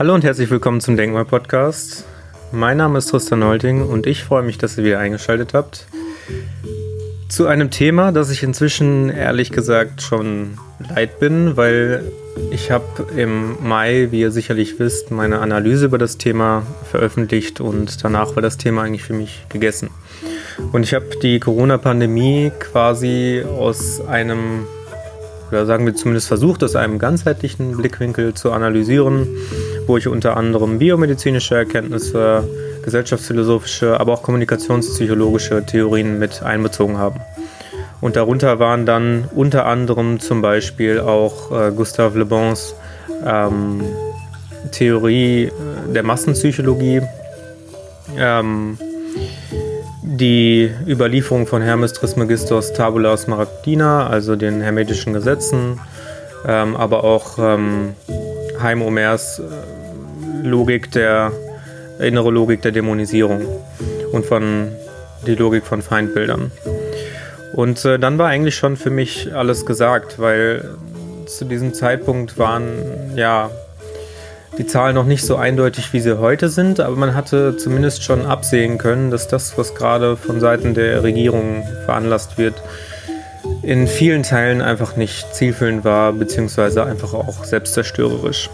Hallo und herzlich willkommen zum Denkmal Podcast. Mein Name ist Tristan Holting und ich freue mich, dass ihr wieder eingeschaltet habt. Zu einem Thema, das ich inzwischen ehrlich gesagt schon leid bin, weil ich habe im Mai, wie ihr sicherlich wisst, meine Analyse über das Thema veröffentlicht und danach war das Thema eigentlich für mich gegessen. Und ich habe die Corona-Pandemie quasi aus einem oder sagen wir zumindest versucht, aus einem ganzheitlichen Blickwinkel zu analysieren, wo ich unter anderem biomedizinische Erkenntnisse, gesellschaftsphilosophische, aber auch kommunikationspsychologische Theorien mit einbezogen habe. Und darunter waren dann unter anderem zum Beispiel auch äh, Gustave Le Bons ähm, Theorie äh, der Massenpsychologie, ähm, die Überlieferung von Hermes Trismegistos Tabula Smaragdina, also den hermetischen Gesetzen, ähm, aber auch ähm, Heim Homers äh, Logik der innere Logik der Dämonisierung und von die Logik von Feindbildern. Und äh, dann war eigentlich schon für mich alles gesagt, weil zu diesem Zeitpunkt waren ja die Zahlen noch nicht so eindeutig, wie sie heute sind, aber man hatte zumindest schon absehen können, dass das, was gerade von Seiten der Regierung veranlasst wird, in vielen Teilen einfach nicht zielführend war, beziehungsweise einfach auch selbstzerstörerisch.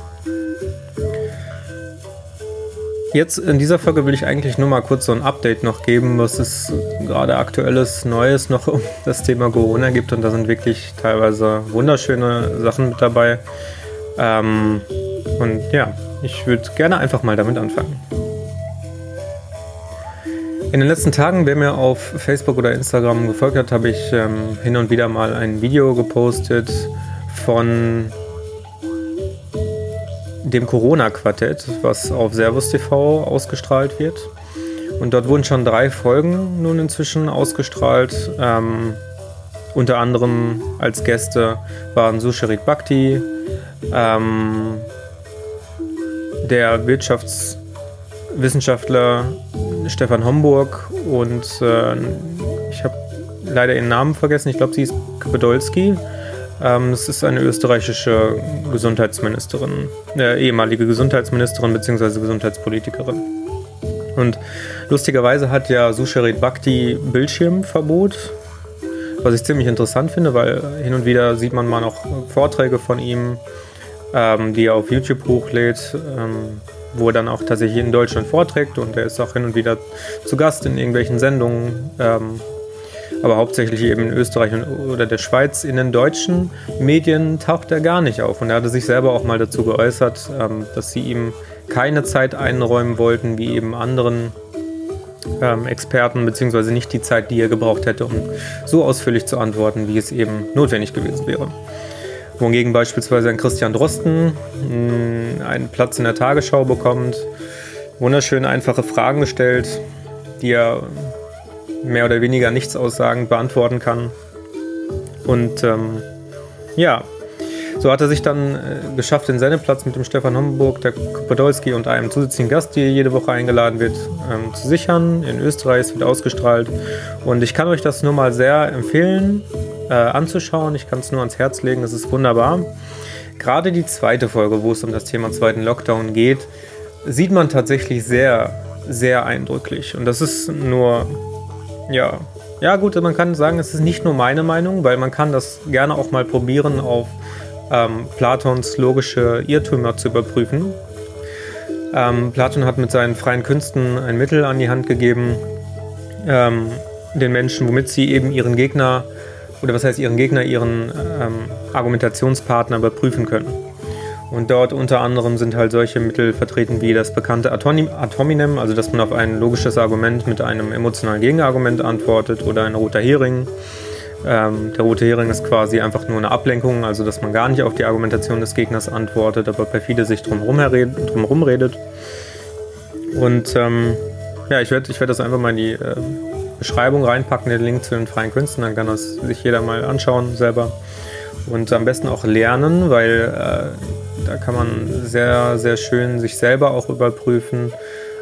Jetzt in dieser Folge will ich eigentlich nur mal kurz so ein Update noch geben, was es gerade aktuelles Neues noch um das Thema Corona gibt und da sind wirklich teilweise wunderschöne Sachen mit dabei. Ähm, und ja, ich würde gerne einfach mal damit anfangen. In den letzten Tagen, wer mir auf Facebook oder Instagram gefolgt hat, habe ich ähm, hin und wieder mal ein Video gepostet von dem Corona-Quartett, was auf Servus TV ausgestrahlt wird. Und dort wurden schon drei Folgen nun inzwischen ausgestrahlt. Ähm, unter anderem als Gäste waren Susharit Bhakti, ähm, der Wirtschaftswissenschaftler Stefan Homburg und äh, ich habe leider ihren Namen vergessen, ich glaube, sie ist Podolski. Ähm, das ist eine österreichische Gesundheitsministerin, äh, ehemalige Gesundheitsministerin bzw. Gesundheitspolitikerin. Und lustigerweise hat ja Susharit Bhakti Bildschirmverbot, was ich ziemlich interessant finde, weil hin und wieder sieht man mal noch Vorträge von ihm, ähm, die er auf YouTube hochlädt, ähm, wo er dann auch tatsächlich in Deutschland vorträgt und er ist auch hin und wieder zu Gast in irgendwelchen Sendungen. Ähm, aber hauptsächlich eben in Österreich oder der Schweiz. In den deutschen Medien taucht er gar nicht auf. Und er hatte sich selber auch mal dazu geäußert, ähm, dass sie ihm keine Zeit einräumen wollten, wie eben anderen ähm, Experten, beziehungsweise nicht die Zeit, die er gebraucht hätte, um so ausführlich zu antworten, wie es eben notwendig gewesen wäre. Wohingegen beispielsweise ein Christian Drosten mh, einen Platz in der Tagesschau bekommt, wunderschön einfache Fragen gestellt, die er mehr oder weniger nichts aussagend beantworten kann. Und ähm, ja, so hat er sich dann äh, geschafft, den Sendeplatz mit dem Stefan Homburg, der Podolski und einem zusätzlichen Gast, der jede Woche eingeladen wird, ähm, zu sichern. In Österreich es wird ausgestrahlt. Und ich kann euch das nur mal sehr empfehlen, äh, anzuschauen. Ich kann es nur ans Herz legen, es ist wunderbar. Gerade die zweite Folge, wo es um das Thema zweiten Lockdown geht, sieht man tatsächlich sehr, sehr eindrücklich. Und das ist nur ja. Ja, gut, man kann sagen, es ist nicht nur meine Meinung, weil man kann das gerne auch mal probieren, auf ähm, Platons logische Irrtümer zu überprüfen. Ähm, Platon hat mit seinen freien Künsten ein Mittel an die Hand gegeben, ähm, den Menschen, womit sie eben ihren Gegner, oder was heißt ihren Gegner, ihren ähm, Argumentationspartner überprüfen können. Und dort unter anderem sind halt solche Mittel vertreten wie das bekannte Atominem, also dass man auf ein logisches Argument mit einem emotionalen Gegenargument antwortet oder ein roter Hering. Ähm, der rote Hering ist quasi einfach nur eine Ablenkung, also dass man gar nicht auf die Argumentation des Gegners antwortet, aber perfide sich drumherum, redet. Und ähm, ja, ich werde ich werd das einfach mal in die äh, Beschreibung reinpacken, den Link zu den freien Künsten, dann kann das sich jeder mal anschauen selber. Und am besten auch lernen, weil äh, da kann man sehr, sehr schön sich selber auch überprüfen.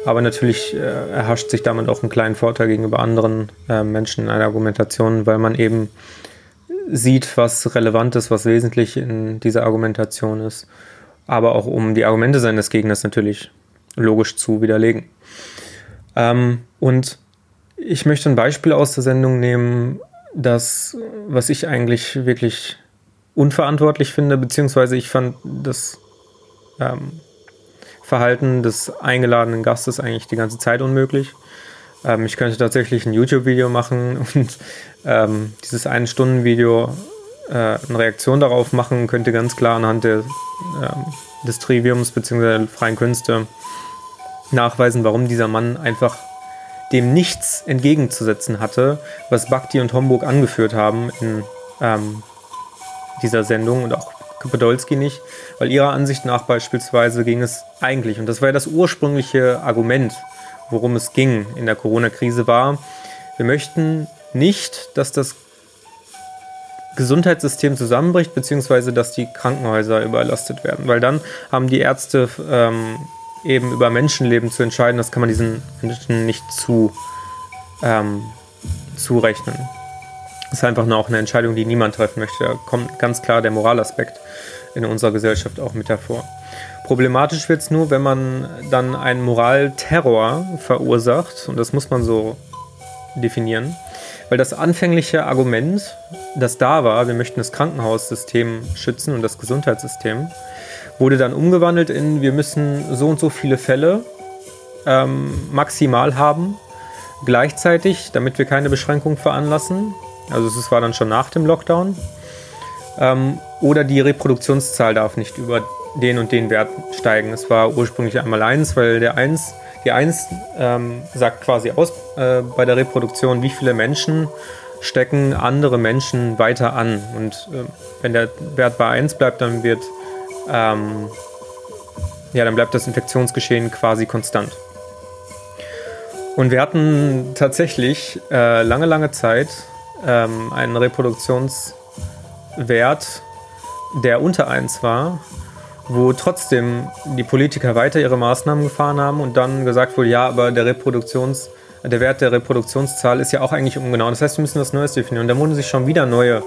Aber natürlich äh, erhascht sich damit auch einen kleinen Vorteil gegenüber anderen äh, Menschen in einer Argumentation, weil man eben sieht, was relevant ist, was wesentlich in dieser Argumentation ist. aber auch um die Argumente seines Gegners natürlich logisch zu widerlegen. Ähm, und ich möchte ein Beispiel aus der Sendung nehmen, das, was ich eigentlich wirklich unverantwortlich finde, beziehungsweise ich fand das ähm, Verhalten des eingeladenen Gastes eigentlich die ganze Zeit unmöglich. Ähm, ich könnte tatsächlich ein YouTube-Video machen und ähm, dieses Ein-Stunden-Video äh, eine Reaktion darauf machen, könnte ganz klar anhand der, ähm, des Triviums bzw. der freien Künste nachweisen, warum dieser Mann einfach dem nichts entgegenzusetzen hatte, was Bhakti und Homburg angeführt haben in ähm, dieser Sendung und auch Podolski nicht, weil ihrer Ansicht nach beispielsweise ging es eigentlich, und das war ja das ursprüngliche Argument, worum es ging in der Corona-Krise, war, wir möchten nicht, dass das Gesundheitssystem zusammenbricht, beziehungsweise dass die Krankenhäuser überlastet werden, weil dann haben die Ärzte ähm, eben über Menschenleben zu entscheiden, das kann man diesen Menschen nicht zu, ähm, zurechnen. Das ist einfach nur auch eine Entscheidung, die niemand treffen möchte. Da kommt ganz klar der Moralaspekt in unserer Gesellschaft auch mit hervor. Problematisch wird es nur, wenn man dann einen Moralterror verursacht, und das muss man so definieren, weil das anfängliche Argument, das da war, wir möchten das Krankenhaussystem schützen und das Gesundheitssystem, wurde dann umgewandelt in, wir müssen so und so viele Fälle ähm, maximal haben, gleichzeitig, damit wir keine Beschränkung veranlassen. Also es war dann schon nach dem Lockdown. Ähm, oder die Reproduktionszahl darf nicht über den und den Wert steigen. Es war ursprünglich einmal 1, weil der 1, die 1 ähm, sagt quasi aus äh, bei der Reproduktion, wie viele Menschen stecken andere Menschen weiter an. Und äh, wenn der Wert bei 1 bleibt, dann wird ähm, ja, dann bleibt das Infektionsgeschehen quasi konstant. Und wir hatten tatsächlich äh, lange, lange Zeit ähm, einen Reproduktionswert, der unter 1 war, wo trotzdem die Politiker weiter ihre Maßnahmen gefahren haben und dann gesagt wurde, ja, aber der Reproduktions, der Wert der Reproduktionszahl ist ja auch eigentlich ungenau. Das heißt, wir müssen was Neues definieren. Und da wurden sich schon wieder neue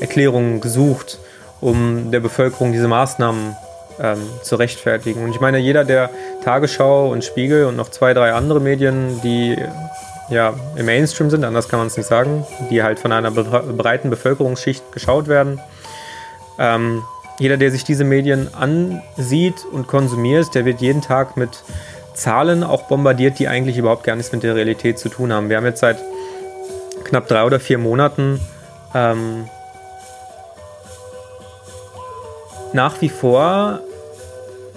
Erklärungen gesucht um der Bevölkerung diese Maßnahmen ähm, zu rechtfertigen. Und ich meine, jeder der Tagesschau und Spiegel und noch zwei, drei andere Medien, die ja im Mainstream sind, anders kann man es nicht sagen, die halt von einer breiten Bevölkerungsschicht geschaut werden. Ähm, jeder, der sich diese Medien ansieht und konsumiert, der wird jeden Tag mit Zahlen auch bombardiert, die eigentlich überhaupt gar nichts mit der Realität zu tun haben. Wir haben jetzt seit knapp drei oder vier Monaten ähm, nach wie vor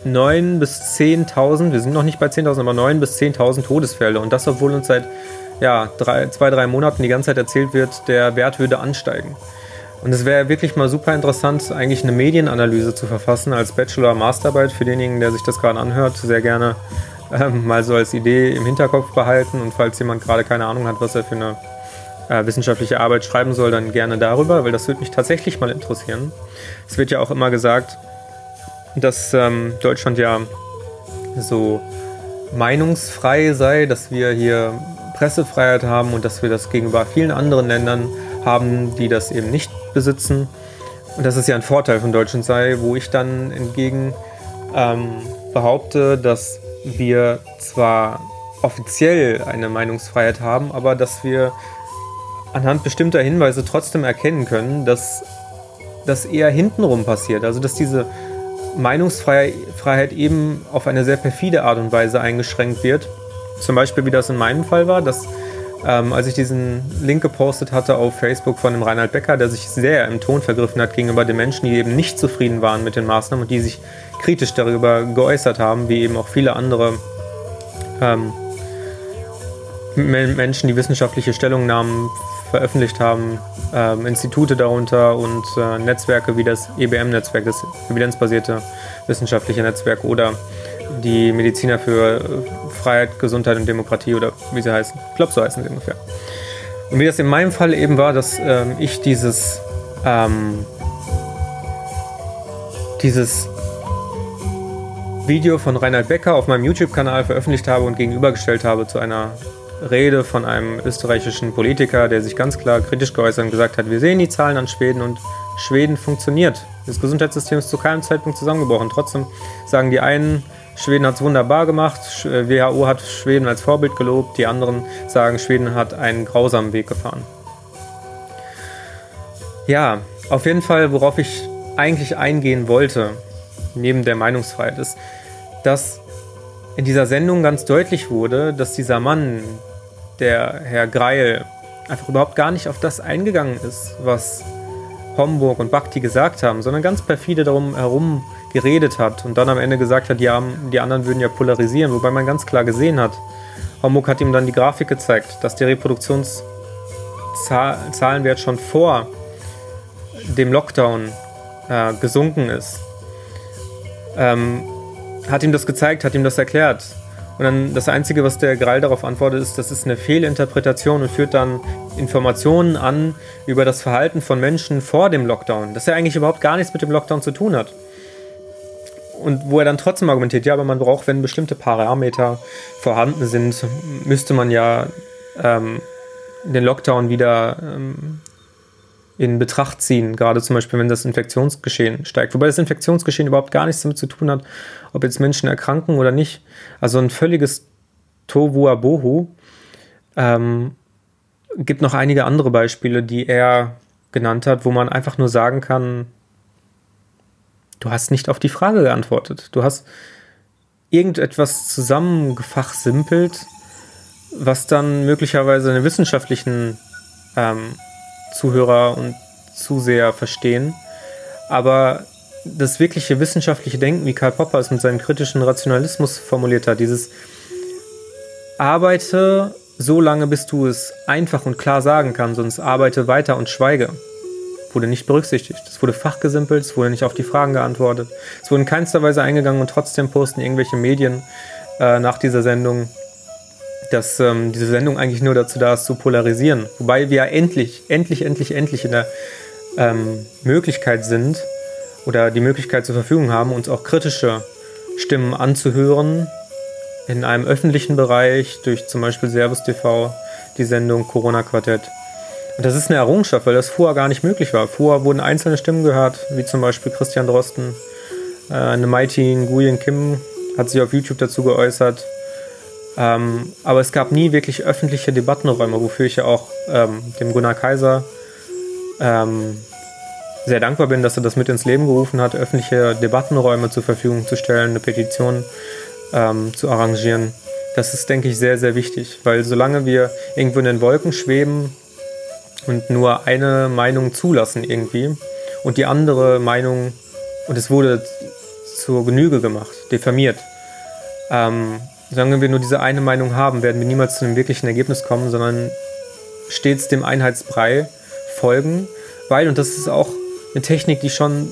9.000 bis 10.000, wir sind noch nicht bei 10.000, aber 9.000 bis 10.000 Todesfälle. Und das, obwohl uns seit ja, drei, zwei, drei Monaten die ganze Zeit erzählt wird, der Wert würde ansteigen. Und es wäre wirklich mal super interessant, eigentlich eine Medienanalyse zu verfassen als Bachelor-Masterarbeit für denjenigen, der sich das gerade anhört, sehr gerne ähm, mal so als Idee im Hinterkopf behalten. Und falls jemand gerade keine Ahnung hat, was er für eine äh, wissenschaftliche Arbeit schreiben soll, dann gerne darüber, weil das würde mich tatsächlich mal interessieren. Es wird ja auch immer gesagt, dass ähm, Deutschland ja so meinungsfrei sei, dass wir hier Pressefreiheit haben und dass wir das gegenüber vielen anderen Ländern haben, die das eben nicht besitzen. Und dass es ja ein Vorteil von Deutschland sei, wo ich dann entgegen ähm, behaupte, dass wir zwar offiziell eine Meinungsfreiheit haben, aber dass wir anhand bestimmter Hinweise trotzdem erkennen können, dass das eher hintenrum passiert. Also dass diese Meinungsfreiheit eben auf eine sehr perfide Art und Weise eingeschränkt wird. Zum Beispiel, wie das in meinem Fall war, dass ähm, als ich diesen Link gepostet hatte auf Facebook von dem Reinhard Becker, der sich sehr im Ton vergriffen hat gegenüber den Menschen, die eben nicht zufrieden waren mit den Maßnahmen und die sich kritisch darüber geäußert haben, wie eben auch viele andere ähm, Menschen, die wissenschaftliche Stellungnahmen veröffentlicht haben, ähm, Institute darunter und äh, Netzwerke wie das EBM-Netzwerk, das evidenzbasierte wissenschaftliche Netzwerk oder die Mediziner für Freiheit, Gesundheit und Demokratie oder wie sie heißen. Ich glaube, so heißen sie ungefähr. Und wie das in meinem Fall eben war, dass ähm, ich dieses, ähm, dieses Video von Reinhard Becker auf meinem YouTube-Kanal veröffentlicht habe und gegenübergestellt habe zu einer Rede von einem österreichischen Politiker, der sich ganz klar kritisch geäußert und gesagt hat, wir sehen die Zahlen an Schweden und Schweden funktioniert. Das Gesundheitssystem ist zu keinem Zeitpunkt zusammengebrochen. Trotzdem sagen die einen, Schweden hat es wunderbar gemacht, WHO hat Schweden als Vorbild gelobt, die anderen sagen, Schweden hat einen grausamen Weg gefahren. Ja, auf jeden Fall, worauf ich eigentlich eingehen wollte, neben der Meinungsfreiheit, ist, dass in dieser Sendung ganz deutlich wurde, dass dieser Mann, der Herr Greil, einfach überhaupt gar nicht auf das eingegangen ist, was Homburg und Bhakti gesagt haben, sondern ganz perfide darum herum geredet hat und dann am Ende gesagt hat, ja, die anderen würden ja polarisieren, wobei man ganz klar gesehen hat, Homburg hat ihm dann die Grafik gezeigt, dass der Reproduktionszahlenwert schon vor dem Lockdown äh, gesunken ist. Ähm, hat ihm das gezeigt, hat ihm das erklärt. Und dann das Einzige, was der Gral darauf antwortet, ist, das ist eine Fehlinterpretation und führt dann Informationen an über das Verhalten von Menschen vor dem Lockdown, das ja eigentlich überhaupt gar nichts mit dem Lockdown zu tun hat. Und wo er dann trotzdem argumentiert, ja, aber man braucht, wenn bestimmte Parameter vorhanden sind, müsste man ja ähm, den Lockdown wieder ähm, in Betracht ziehen, gerade zum Beispiel, wenn das Infektionsgeschehen steigt. Wobei das Infektionsgeschehen überhaupt gar nichts damit zu tun hat, ob jetzt Menschen erkranken oder nicht. Also ein völliges Tohuwabohu. Ähm, gibt noch einige andere Beispiele, die er genannt hat, wo man einfach nur sagen kann, du hast nicht auf die Frage geantwortet. Du hast irgendetwas zusammengefachsimpelt, was dann möglicherweise einen wissenschaftlichen ähm, Zuhörer und Zuseher verstehen. Aber das wirkliche wissenschaftliche Denken, wie Karl Popper es mit seinem kritischen Rationalismus formuliert hat, dieses arbeite so lange, bis du es einfach und klar sagen kannst, sonst arbeite weiter und schweige. Wurde nicht berücksichtigt. Es wurde fachgesimpelt, es wurde nicht auf die Fragen geantwortet. Es wurde in keinster Weise eingegangen und trotzdem posten irgendwelche Medien äh, nach dieser Sendung dass ähm, diese Sendung eigentlich nur dazu da ist, zu polarisieren. Wobei wir endlich, endlich, endlich, endlich in der ähm, Möglichkeit sind oder die Möglichkeit zur Verfügung haben, uns auch kritische Stimmen anzuhören in einem öffentlichen Bereich durch zum Beispiel Servus TV, die Sendung Corona Quartett. Und das ist eine Errungenschaft, weil das vorher gar nicht möglich war. Vorher wurden einzelne Stimmen gehört, wie zum Beispiel Christian Drosten, äh, eine Mighty Nguyen Kim hat sich auf YouTube dazu geäußert. Ähm, aber es gab nie wirklich öffentliche Debattenräume, wofür ich ja auch ähm, dem Gunnar Kaiser ähm, sehr dankbar bin, dass er das mit ins Leben gerufen hat, öffentliche Debattenräume zur Verfügung zu stellen, eine Petition ähm, zu arrangieren. Das ist, denke ich, sehr, sehr wichtig, weil solange wir irgendwo in den Wolken schweben und nur eine Meinung zulassen irgendwie und die andere Meinung, und es wurde zur Genüge gemacht, diffamiert, ähm, solange wir nur diese eine Meinung haben, werden wir niemals zu einem wirklichen Ergebnis kommen, sondern stets dem Einheitsbrei folgen, weil, und das ist auch eine Technik, die schon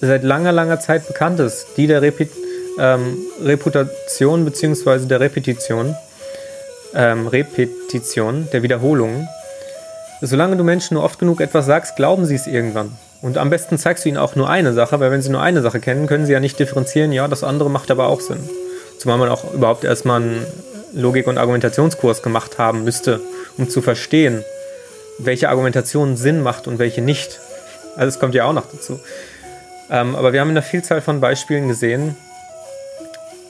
seit langer, langer Zeit bekannt ist, die der Repi ähm, Reputation bzw. der Repetition, ähm, Repetition, der Wiederholung. Solange du Menschen nur oft genug etwas sagst, glauben sie es irgendwann. Und am besten zeigst du ihnen auch nur eine Sache, weil wenn sie nur eine Sache kennen, können sie ja nicht differenzieren, ja, das andere macht aber auch Sinn. Zumal man auch überhaupt erstmal einen Logik- und Argumentationskurs gemacht haben müsste, um zu verstehen, welche Argumentation Sinn macht und welche nicht. Also es kommt ja auch noch dazu. Ähm, aber wir haben in einer Vielzahl von Beispielen gesehen,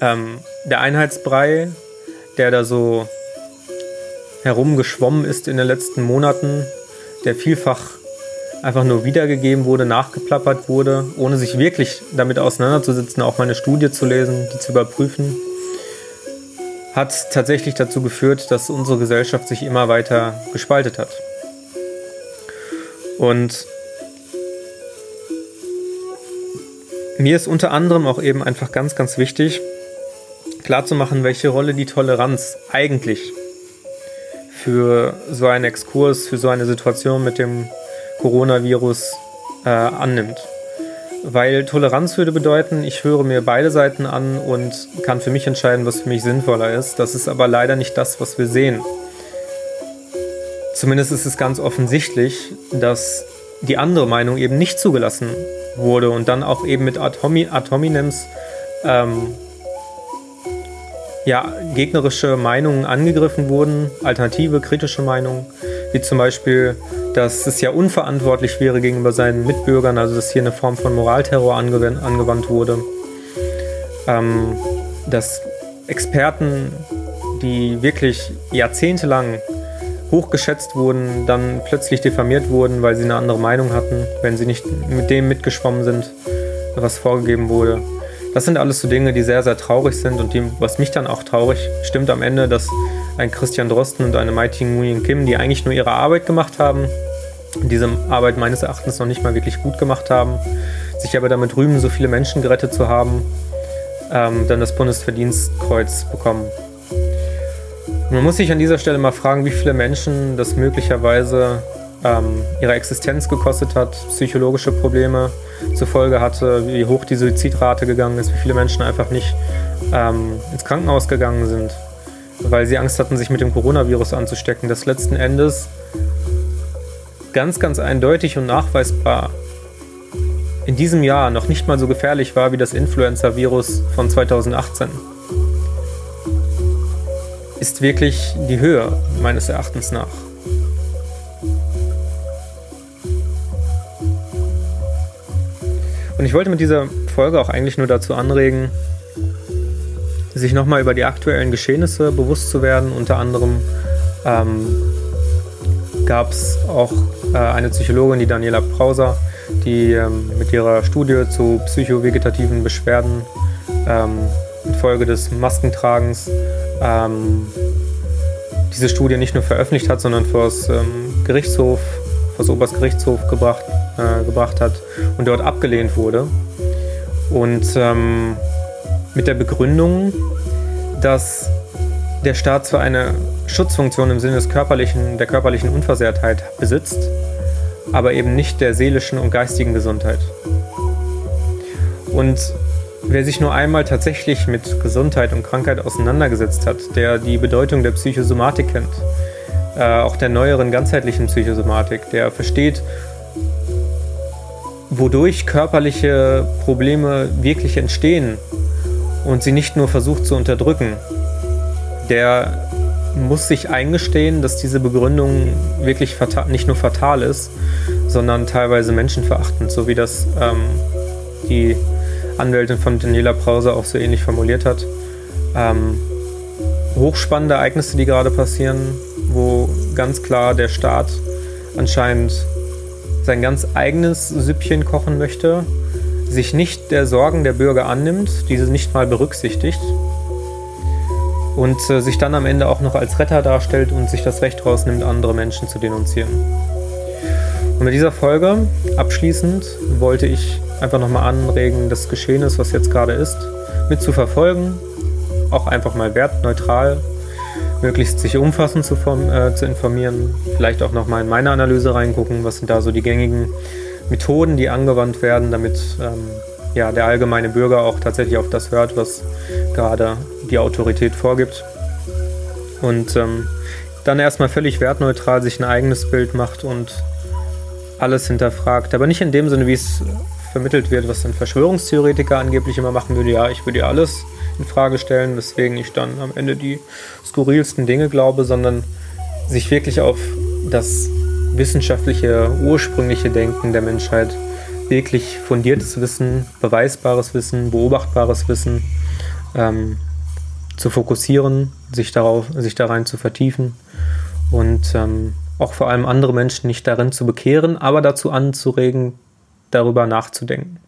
ähm, der Einheitsbrei, der da so herumgeschwommen ist in den letzten Monaten, der vielfach einfach nur wiedergegeben wurde, nachgeplappert wurde, ohne sich wirklich damit auseinanderzusetzen, auch mal eine Studie zu lesen, die zu überprüfen, hat tatsächlich dazu geführt, dass unsere Gesellschaft sich immer weiter gespaltet hat. Und mir ist unter anderem auch eben einfach ganz, ganz wichtig, klarzumachen, welche Rolle die Toleranz eigentlich für so einen Exkurs, für so eine Situation mit dem Coronavirus äh, annimmt. Weil Toleranz würde bedeuten, ich höre mir beide Seiten an und kann für mich entscheiden, was für mich sinnvoller ist. Das ist aber leider nicht das, was wir sehen. Zumindest ist es ganz offensichtlich, dass die andere Meinung eben nicht zugelassen wurde und dann auch eben mit Ad, hominems ähm, ja, gegnerische Meinungen angegriffen wurden, alternative, kritische Meinungen, wie zum Beispiel dass es ja unverantwortlich wäre gegenüber seinen Mitbürgern, also dass hier eine Form von Moralterror angewandt, angewandt wurde. Ähm, dass Experten, die wirklich jahrzehntelang hochgeschätzt wurden, dann plötzlich diffamiert wurden, weil sie eine andere Meinung hatten, wenn sie nicht mit dem mitgeschwommen sind, was vorgegeben wurde. Das sind alles so Dinge, die sehr, sehr traurig sind und die, was mich dann auch traurig stimmt am Ende, dass ein Christian Drosten und eine Ting Nguyen Kim, die eigentlich nur ihre Arbeit gemacht haben, diese Arbeit meines Erachtens noch nicht mal wirklich gut gemacht haben, sich aber damit rühmen, so viele Menschen gerettet zu haben, ähm, dann das Bundesverdienstkreuz bekommen. Man muss sich an dieser Stelle mal fragen, wie viele Menschen das möglicherweise ähm, ihre Existenz gekostet hat, psychologische Probleme zur Folge hatte, wie hoch die Suizidrate gegangen ist, wie viele Menschen einfach nicht ähm, ins Krankenhaus gegangen sind, weil sie Angst hatten, sich mit dem Coronavirus anzustecken. Das letzten Endes ganz, ganz eindeutig und nachweisbar in diesem Jahr noch nicht mal so gefährlich war wie das Influenza-Virus von 2018 ist wirklich die Höhe meines Erachtens nach. Und ich wollte mit dieser Folge auch eigentlich nur dazu anregen, sich nochmal über die aktuellen Geschehnisse bewusst zu werden. Unter anderem ähm, gab es auch äh, eine Psychologin, die Daniela Prauser, die ähm, mit ihrer Studie zu psychovegetativen Beschwerden ähm, infolge des Maskentragens ähm, diese Studie nicht nur veröffentlicht hat, sondern vor das ähm, Gerichtshof, vor das Oberstgerichtshof gebracht, äh, gebracht hat und dort abgelehnt wurde. Und ähm, mit der Begründung, dass der Staat zwar eine Schutzfunktion im Sinne des körperlichen, der körperlichen Unversehrtheit besitzt, aber eben nicht der seelischen und geistigen Gesundheit. Und Wer sich nur einmal tatsächlich mit Gesundheit und Krankheit auseinandergesetzt hat, der die Bedeutung der Psychosomatik kennt, äh, auch der neueren ganzheitlichen Psychosomatik, der versteht, wodurch körperliche Probleme wirklich entstehen und sie nicht nur versucht zu unterdrücken, der muss sich eingestehen, dass diese Begründung wirklich nicht nur fatal ist, sondern teilweise menschenverachtend, so wie das ähm, die Anwältin von Daniela Brause auch so ähnlich formuliert hat. Ähm, hochspannende Ereignisse, die gerade passieren, wo ganz klar der Staat anscheinend sein ganz eigenes Süppchen kochen möchte, sich nicht der Sorgen der Bürger annimmt, diese nicht mal berücksichtigt und äh, sich dann am Ende auch noch als Retter darstellt und sich das Recht rausnimmt, andere Menschen zu denunzieren. Und mit dieser Folge abschließend wollte ich einfach nochmal anregen, das Geschehen ist, was jetzt gerade ist, mit zu verfolgen. Auch einfach mal wertneutral, möglichst sich umfassend zu, äh, zu informieren. Vielleicht auch nochmal in meine Analyse reingucken, was sind da so die gängigen Methoden, die angewandt werden, damit ähm, ja, der allgemeine Bürger auch tatsächlich auf das hört, was gerade die Autorität vorgibt. Und ähm, dann erstmal völlig wertneutral sich ein eigenes Bild macht und alles hinterfragt. Aber nicht in dem Sinne, wie es vermittelt wird, was ein Verschwörungstheoretiker angeblich immer machen würde. Ja, ich würde ja alles in Frage stellen, weswegen ich dann am Ende die skurrilsten Dinge glaube, sondern sich wirklich auf das wissenschaftliche, ursprüngliche Denken der Menschheit, wirklich fundiertes Wissen, beweisbares Wissen, beobachtbares Wissen ähm, zu fokussieren, sich darauf, sich da rein zu vertiefen und ähm, auch vor allem andere Menschen nicht darin zu bekehren, aber dazu anzuregen, darüber nachzudenken.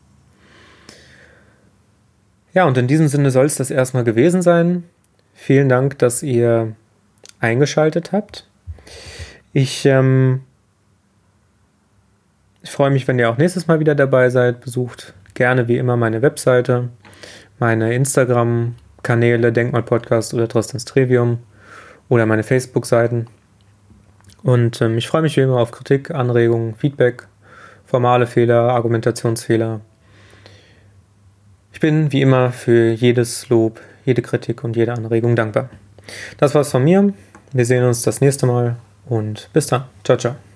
Ja, und in diesem Sinne soll es das erstmal gewesen sein. Vielen Dank, dass ihr eingeschaltet habt. Ich, ähm, freue mich, wenn ihr auch nächstes Mal wieder dabei seid. Besucht gerne wie immer meine Webseite, meine Instagram-Kanäle, Denkmal-Podcast oder Tristans Trivium oder meine Facebook-Seiten. Und ähm, ich freue mich wie immer auf Kritik, Anregungen, Feedback formale Fehler, Argumentationsfehler. Ich bin wie immer für jedes Lob, jede Kritik und jede Anregung dankbar. Das war's von mir. Wir sehen uns das nächste Mal und bis dann. Ciao, ciao.